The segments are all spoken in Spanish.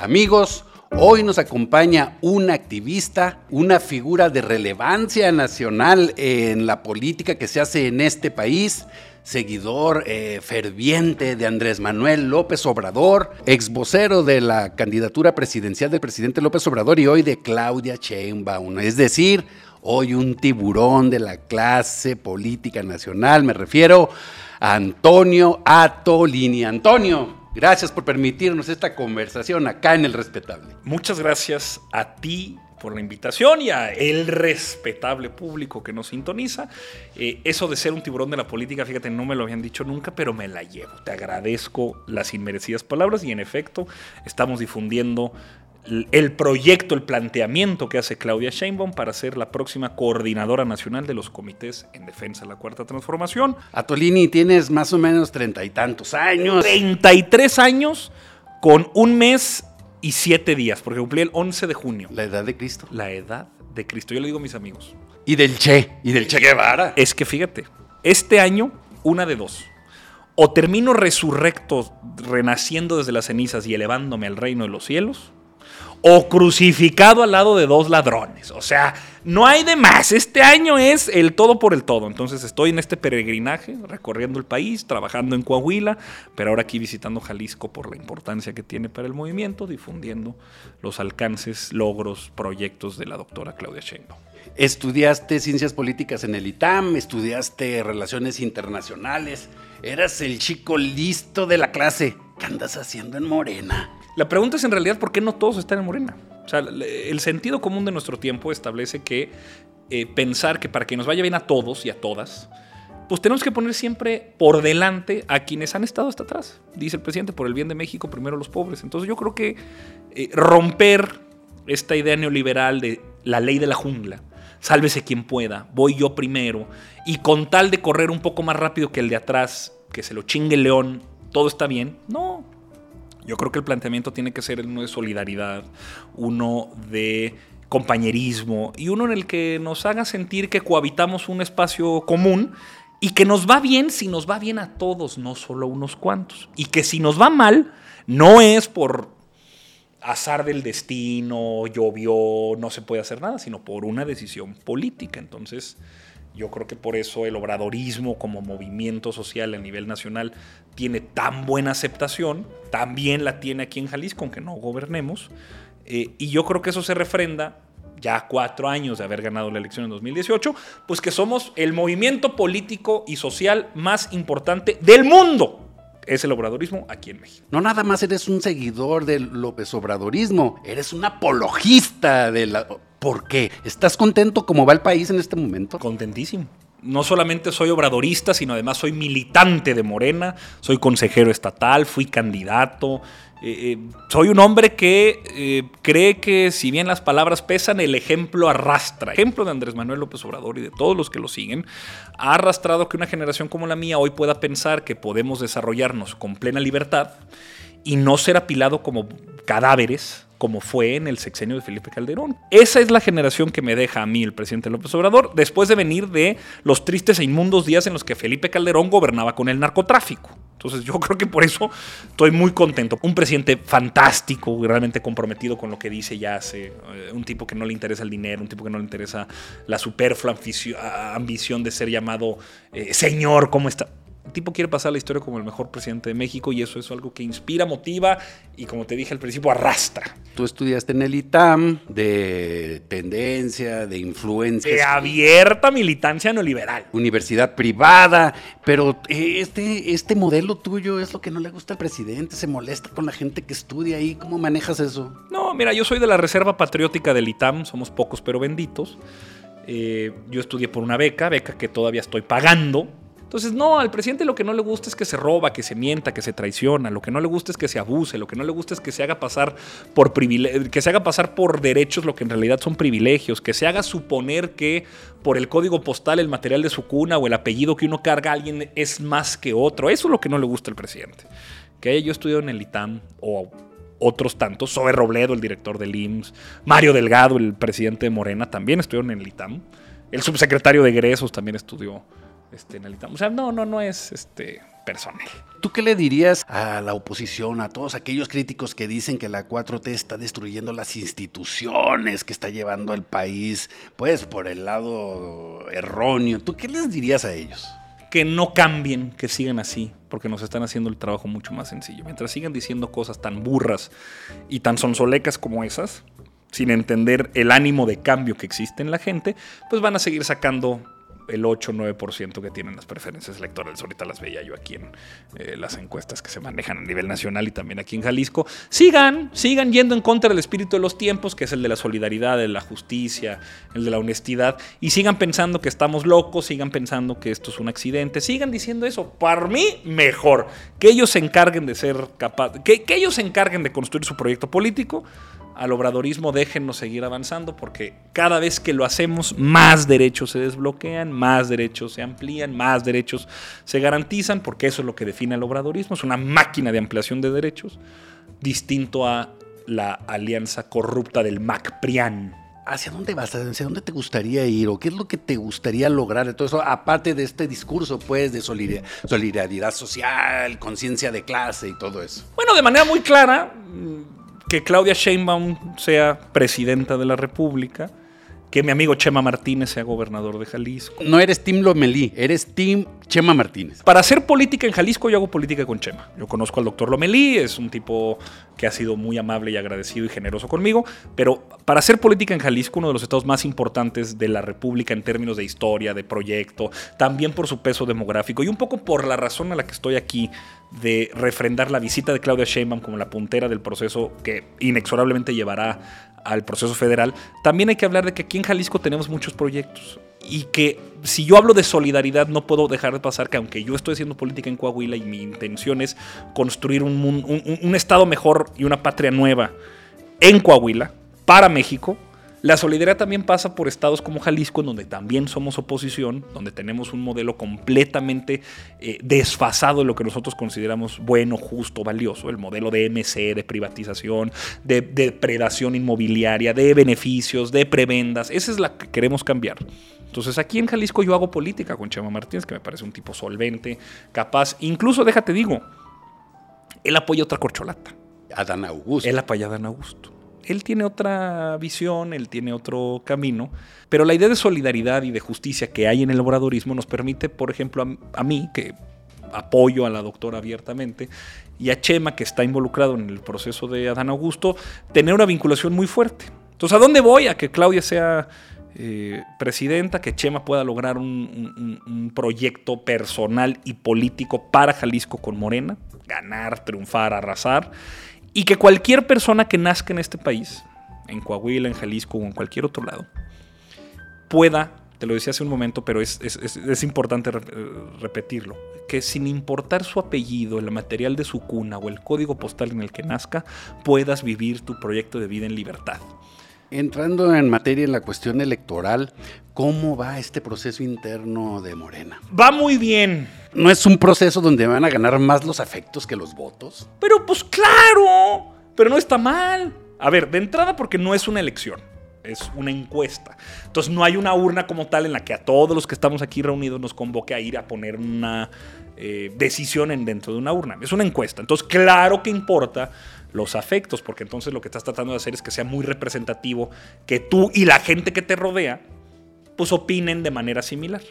Amigos, hoy nos acompaña un activista, una figura de relevancia nacional en la política que se hace en este país, seguidor eh, ferviente de Andrés Manuel López Obrador, ex vocero de la candidatura presidencial del presidente López Obrador y hoy de Claudia Sheinbaum. Es decir, hoy un tiburón de la clase política nacional, me refiero a Antonio Atolini. Antonio, gracias por permitirnos esta conversación acá en El Respetable. Muchas gracias a ti por la invitación y a el respetable público que nos sintoniza. Eh, eso de ser un tiburón de la política, fíjate, no me lo habían dicho nunca, pero me la llevo. Te agradezco las inmerecidas palabras y en efecto estamos difundiendo el proyecto, el planteamiento que hace Claudia Sheinbaum para ser la próxima coordinadora nacional de los comités en defensa de la Cuarta Transformación. Atolini, tienes más o menos treinta y tantos años. 33 años con un mes y siete días, porque cumplí el 11 de junio. La edad de Cristo. La edad de Cristo, yo le digo a mis amigos. Y del Che, y del Che Guevara. Es que fíjate, este año, una de dos. O termino resurrecto, renaciendo desde las cenizas y elevándome al reino de los cielos, o crucificado al lado de dos ladrones. O sea, no hay de más. Este año es el todo por el todo. Entonces estoy en este peregrinaje, recorriendo el país, trabajando en Coahuila, pero ahora aquí visitando Jalisco por la importancia que tiene para el movimiento, difundiendo los alcances, logros, proyectos de la doctora Claudia Sheinbaum. Estudiaste ciencias políticas en el ITAM, estudiaste relaciones internacionales, eras el chico listo de la clase. ¿Qué andas haciendo en Morena? La pregunta es en realidad por qué no todos están en Morena. O sea, el sentido común de nuestro tiempo establece que eh, pensar que para que nos vaya bien a todos y a todas, pues tenemos que poner siempre por delante a quienes han estado hasta atrás. Dice el presidente, por el bien de México, primero los pobres. Entonces yo creo que eh, romper esta idea neoliberal de la ley de la jungla, sálvese quien pueda, voy yo primero, y con tal de correr un poco más rápido que el de atrás, que se lo chingue el león, todo está bien. No, yo creo que el planteamiento tiene que ser uno de solidaridad, uno de compañerismo y uno en el que nos haga sentir que cohabitamos un espacio común y que nos va bien si nos va bien a todos, no solo a unos cuantos. Y que si nos va mal, no es por azar del destino, llovió, no se puede hacer nada, sino por una decisión política. Entonces, yo creo que por eso el obradorismo como movimiento social a nivel nacional tiene tan buena aceptación, también la tiene aquí en Jalisco, aunque no gobernemos. Eh, y yo creo que eso se refrenda ya cuatro años de haber ganado la elección en 2018, pues que somos el movimiento político y social más importante del mundo. Es el obradorismo aquí en México. No nada más eres un seguidor del López Obradorismo, eres un apologista de la ¿Por qué? ¿Estás contento como va el país en este momento? Contentísimo. No solamente soy obradorista, sino además soy militante de Morena, soy consejero estatal, fui candidato. Eh, eh, soy un hombre que eh, cree que si bien las palabras pesan, el ejemplo arrastra. El ejemplo de Andrés Manuel López Obrador y de todos los que lo siguen ha arrastrado que una generación como la mía hoy pueda pensar que podemos desarrollarnos con plena libertad y no ser apilado como cadáveres como fue en el sexenio de Felipe Calderón. Esa es la generación que me deja a mí el presidente López Obrador, después de venir de los tristes e inmundos días en los que Felipe Calderón gobernaba con el narcotráfico. Entonces yo creo que por eso estoy muy contento. Un presidente fantástico, realmente comprometido con lo que dice y hace. Eh, un tipo que no le interesa el dinero, un tipo que no le interesa la superflua ambición de ser llamado eh, señor, ¿cómo está? El tipo quiere pasar la historia como el mejor presidente de México y eso es algo que inspira, motiva y como te dije al principio, arrastra. Tú estudiaste en el ITAM de tendencia, de influencia. De abierta militancia neoliberal. Universidad privada, pero eh, este, este modelo tuyo es lo que no le gusta al presidente, se molesta con la gente que estudia ahí. ¿Cómo manejas eso? No, mira, yo soy de la Reserva Patriótica del ITAM, somos pocos pero benditos. Eh, yo estudié por una beca, beca que todavía estoy pagando entonces, no, al presidente lo que no le gusta es que se roba, que se mienta, que se traiciona, lo que no le gusta es que se abuse, lo que no le gusta es que se haga pasar por que se haga pasar por derechos lo que en realidad son privilegios, que se haga suponer que por el código postal, el material de su cuna o el apellido que uno carga a alguien es más que otro. Eso es lo que no le gusta al presidente. Que yo estudiado en el ITAM o otros tantos, Zoe Robledo, el director del IMSS, Mario Delgado, el presidente de Morena, también estudiaron en el El subsecretario de egresos también estudió este, en el O sea, no, no, no es este. personal. ¿Tú qué le dirías a la oposición, a todos aquellos críticos que dicen que la 4T está destruyendo las instituciones, que está llevando al país, pues, por el lado erróneo? ¿Tú qué les dirías a ellos? Que no cambien, que sigan así, porque nos están haciendo el trabajo mucho más sencillo. Mientras sigan diciendo cosas tan burras y tan sonsolecas como esas, sin entender el ánimo de cambio que existe en la gente, pues van a seguir sacando el 8-9% que tienen las preferencias electorales. Ahorita las veía yo aquí en eh, las encuestas que se manejan a nivel nacional y también aquí en Jalisco. Sigan, sigan yendo en contra del espíritu de los tiempos, que es el de la solidaridad, de la justicia, el de la honestidad, y sigan pensando que estamos locos, sigan pensando que esto es un accidente, sigan diciendo eso. Para mí, mejor. Que ellos se encarguen de ser que, que ellos se encarguen de construir su proyecto político al obradorismo déjennos seguir avanzando porque cada vez que lo hacemos más derechos se desbloquean, más derechos se amplían, más derechos se garantizan porque eso es lo que define el obradorismo, es una máquina de ampliación de derechos distinto a la alianza corrupta del MacPrian. ¿Hacia dónde vas? ¿Hacia dónde te gustaría ir? ¿O qué es lo que te gustaría lograr de todo eso? Aparte de este discurso, pues, de solidaridad social, conciencia de clase y todo eso. Bueno, de manera muy clara, que Claudia Sheinbaum sea presidenta de la República, que mi amigo Chema Martínez sea gobernador de Jalisco. No eres Tim Lomelí, eres Tim Chema Martínez. Para hacer política en Jalisco yo hago política con Chema. Yo conozco al doctor Lomelí, es un tipo que ha sido muy amable y agradecido y generoso conmigo, pero para hacer política en Jalisco, uno de los estados más importantes de la República en términos de historia, de proyecto, también por su peso demográfico y un poco por la razón a la que estoy aquí de refrendar la visita de Claudia Sheinbaum como la puntera del proceso que inexorablemente llevará al proceso federal, también hay que hablar de que aquí en Jalisco tenemos muchos proyectos y que si yo hablo de solidaridad no puedo dejar de pasar que aunque yo estoy haciendo política en Coahuila y mi intención es construir un, un, un estado mejor y una patria nueva en Coahuila para México, la solidaridad también pasa por estados como Jalisco, donde también somos oposición, donde tenemos un modelo completamente eh, desfasado de lo que nosotros consideramos bueno, justo, valioso, el modelo de MC, de privatización, de depredación inmobiliaria, de beneficios, de prebendas. Esa es la que queremos cambiar. Entonces aquí en Jalisco yo hago política con Chema Martínez, que me parece un tipo solvente, capaz, incluso déjate digo, él apoya otra corcholata. Adán Augusto. Él apoya a Adán Augusto él tiene otra visión, él tiene otro camino, pero la idea de solidaridad y de justicia que hay en el obradorismo nos permite, por ejemplo, a, mí, que apoyo a la doctora abiertamente, y a Chema, que está involucrado en el proceso de Adán Augusto, tener una vinculación muy fuerte. Entonces, ¿a dónde voy? A que Claudia sea eh, presidenta, que Chema pueda lograr un, proyecto personal y político para Jalisco con Morena, ganar, triunfar, arrasar, y que cualquier persona que nazca en este país, en Coahuila, en Jalisco o en cualquier otro lado, pueda, te lo decía hace un momento, pero es, importante repetirlo, que sin importar su apellido, el material de su cuna o el código postal en el que nazca, puedas vivir tu proyecto de vida en libertad. Entrando en materia en la cuestión electoral, ¿cómo va este proceso interno de Morena? Va muy bien. ¿No es un proceso donde van a ganar más los afectos que los votos? Pero pues claro, pero no está mal. A ver, de entrada porque no es una elección, es una encuesta. Entonces no hay una urna como tal en la que a todos los que estamos aquí reunidos nos convoque a ir a poner una eh, decisión en dentro de una urna. Es una encuesta. Entonces claro que importa los afectos, porque entonces lo que estás tratando de hacer es que sea muy representativo, que tú y la gente que te rodea, pues opinen de manera similar.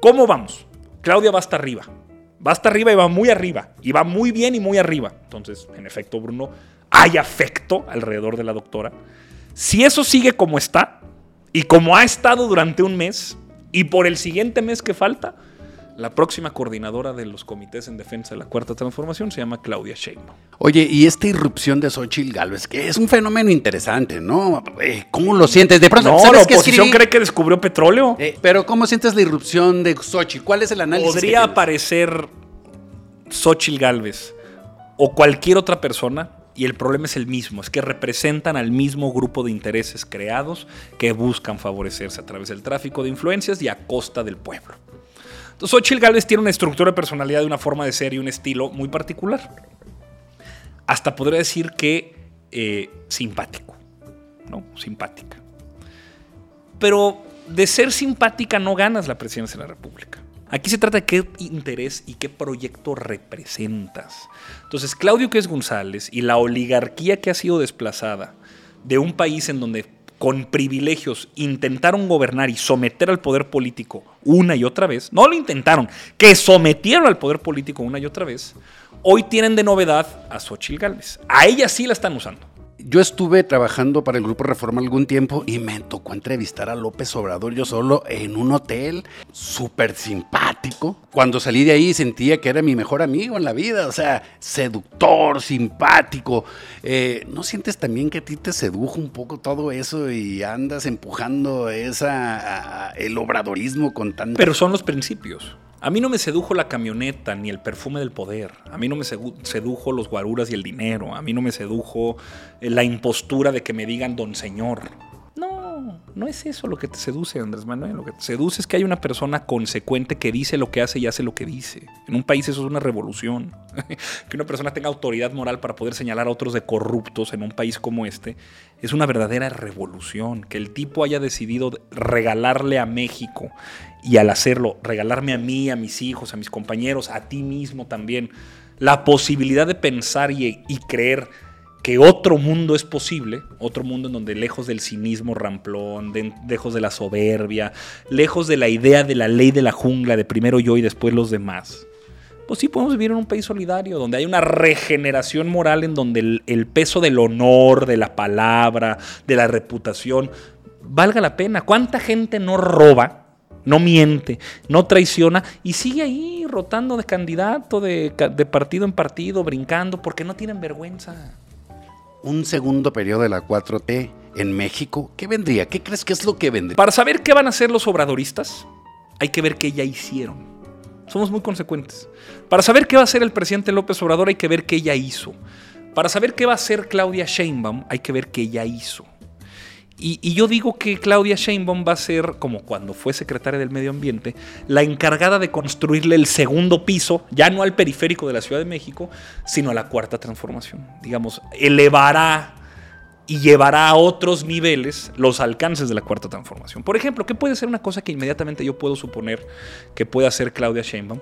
¿Cómo vamos? Claudia va hasta arriba. Va hasta arriba y va muy arriba. Y va muy bien y muy arriba. Entonces, en efecto, Bruno, hay afecto alrededor de la doctora. Si eso sigue como está, y como ha estado durante un mes, y por el siguiente mes que falta, la próxima coordinadora de los comités en defensa de la Cuarta Transformación se llama Claudia Sheinbaum. Oye, y esta irrupción de Xochitl Galvez, que es un fenómeno interesante, ¿no? Eh, ¿Cómo lo sientes? De pronto, no, la oposición cree que descubrió petróleo. Eh, pero ¿cómo sientes la irrupción de Xochitl? ¿Cuál es el análisis? Podría aparecer Xochitl Galvez o cualquier otra persona y el problema es el mismo, es que representan al mismo grupo de intereses creados que buscan favorecerse a través del tráfico de influencias y a costa del pueblo. Entonces, Xochitl Galvez tiene una estructura de personalidad, de una forma de ser y un estilo muy particular. Hasta podría decir que eh, simpático, ¿no? Simpática. Pero de ser simpática no ganas la presidencia de la República. Aquí se trata de qué interés y qué proyecto representas. Entonces, Claudio Quez González y la oligarquía que ha sido desplazada de un país en donde con privilegios intentaron gobernar y someter al poder político una y otra vez, no lo intentaron, que sometieron al poder político una y otra vez, hoy tienen de novedad a Xochitl Gálvez. A ella sí la están usando. Yo estuve trabajando para el Grupo Reforma algún tiempo y me tocó entrevistar a López Obrador yo solo en un hotel, súper simpático. Cuando salí de ahí sentía que era mi mejor amigo en la vida, o sea, seductor, simpático. Eh, ¿No sientes también que a ti te sedujo un poco todo eso y andas empujando esa, el obradorismo con tanto... Pero son los principios. A mí no me sedujo la camioneta ni el perfume del poder. A mí no me sedujo los guaruras y el dinero. A mí no me sedujo eh, la impostura de que me digan don señor. No, es eso lo que te seduce, Andrés Manuel. Lo que te seduce es que hay una persona consecuente que dice lo que hace y hace lo que dice. En un país eso es una revolución. que una persona tenga autoridad moral para poder señalar a otros de corruptos en un país como este es una verdadera revolución. Que el tipo haya decidido regalarle a México y al hacerlo, regalarme a mí, a mis hijos, a mis compañeros, a ti mismo también, la posibilidad de pensar y creer que otro mundo es posible, otro mundo en donde lejos del cinismo ramplón, lejos de la soberbia, lejos de la idea de la ley de la jungla, de primero yo y después los demás, pues sí podemos vivir en un país solidario, donde hay una regeneración moral en donde el, peso del honor, de la palabra, de la reputación, valga la pena. ¿Cuánta gente no roba? no miente, no traiciona y sigue ahí rotando de candidato, de, partido en partido, brincando, porque no tienen vergüenza un segundo periodo de la 4T en México, ¿qué vendría? ¿Qué crees que es lo que vendría? Para saber qué van a hacer los obradoristas, hay que ver qué ya hicieron. Somos muy consecuentes. Para saber qué va a hacer el presidente López Obrador, hay que ver qué ella hizo. Para saber qué va a hacer Claudia Sheinbaum, hay que ver qué ella hizo. Y, yo digo que Claudia Sheinbaum va a ser, como cuando fue secretaria del Medio Ambiente, la encargada de construirle el segundo piso, ya no al periférico de la Ciudad de México, sino a la cuarta transformación. Digamos, elevará y llevará a otros niveles los alcances de la cuarta transformación. Por ejemplo, ¿qué puede ser una cosa que inmediatamente yo puedo suponer que puede hacer Claudia Sheinbaum?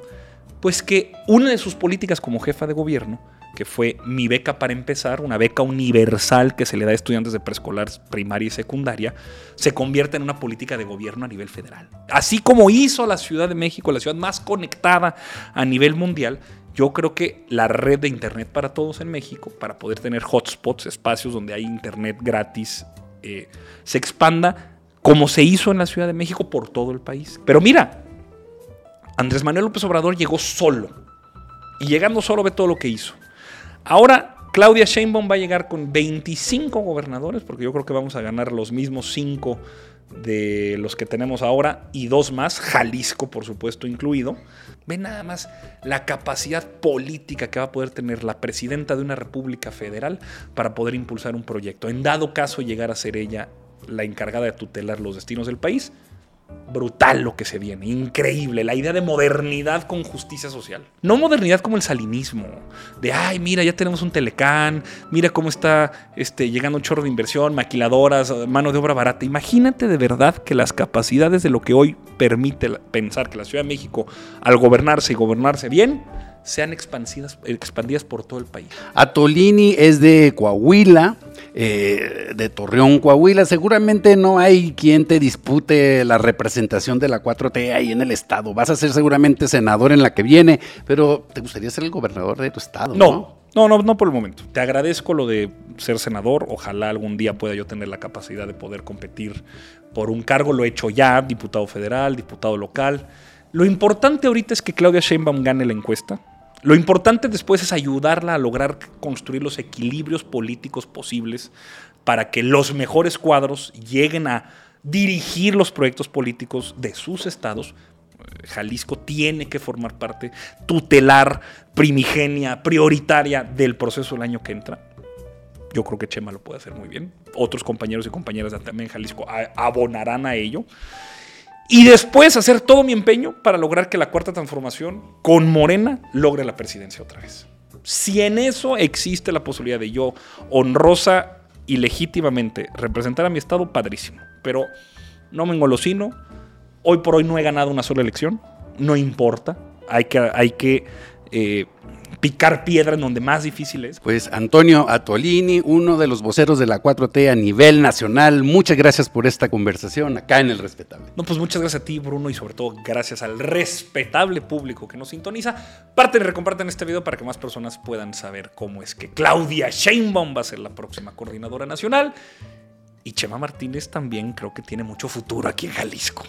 Pues que una de sus políticas como jefa de gobierno que fue mi beca para empezar, una beca universal que se le da a estudiantes de preescolar, primaria y secundaria, se convierte en una política de gobierno a nivel federal. Así como hizo la Ciudad de México, la ciudad más conectada a nivel mundial, yo creo que la red de Internet para todos en México, para poder tener hotspots, espacios donde hay Internet gratis, eh, se expanda como se hizo en la Ciudad de México por todo el país. Pero mira, Andrés Manuel López Obrador llegó solo. Y llegando solo ve todo lo que hizo. Ahora Claudia Sheinbaum va a llegar con 25 gobernadores, porque yo creo que vamos a ganar los mismos 5 de los que tenemos ahora y dos más, Jalisco por supuesto incluido. Ve nada más la capacidad política que va a poder tener la presidenta de una república federal para poder impulsar un proyecto. En dado caso llegar a ser ella la encargada de tutelar los destinos del país, brutal lo que se viene, increíble, la idea de modernidad con justicia social. No modernidad como el salinismo, de, ay, mira, ya tenemos un telecán, mira cómo está este, llegando un chorro de inversión, maquiladoras, mano de obra barata. Imagínate de verdad que las capacidades de lo que hoy permite pensar que la Ciudad de México, al gobernarse y gobernarse bien, sean expandidas, expandidas por todo el país. Atolini es de Coahuila, eh, de Torreón, Coahuila. Seguramente no hay quien te dispute la representación de la 4T ahí en el estado. Vas a ser seguramente senador en la que viene, pero ¿te gustaría ser el gobernador de tu estado? No. No, no, no por el momento. Te agradezco lo de ser senador. Ojalá algún día pueda yo tener la capacidad de poder competir por un cargo. Lo he hecho ya, diputado federal, diputado local. Lo importante ahorita es que Claudia Sheinbaum gane la encuesta. Lo importante después es ayudarla a lograr construir los equilibrios políticos posibles para que los mejores cuadros lleguen a dirigir los proyectos políticos de sus estados. Jalisco tiene que formar parte tutelar, primigenia, prioritaria del proceso del año que entra. Yo creo que Chema lo puede hacer muy bien. Otros compañeros y compañeras también en Jalisco abonarán a ello. Y después hacer todo mi empeño para lograr que la cuarta transformación con Morena logre la presidencia otra vez. Si en eso existe la posibilidad de yo honrosa y legítimamente representar a mi estado, padrísimo. Pero no me engolosino. Hoy por hoy no he ganado una sola elección. no importa. Hay que, hay que eh, picar piedra en donde más difícil es. Pues Antonio Atolini, uno de los voceros de la 4T a nivel nacional, muchas gracias por esta conversación acá en El Respetable. No, pues muchas gracias a ti, Bruno, y sobre todo gracias al respetable público que nos sintoniza. Parten y recomparten este video para que más personas puedan saber cómo es que Claudia Sheinbaum va a ser la próxima coordinadora nacional. Y Chema Martínez también creo que tiene mucho futuro aquí en Jalisco.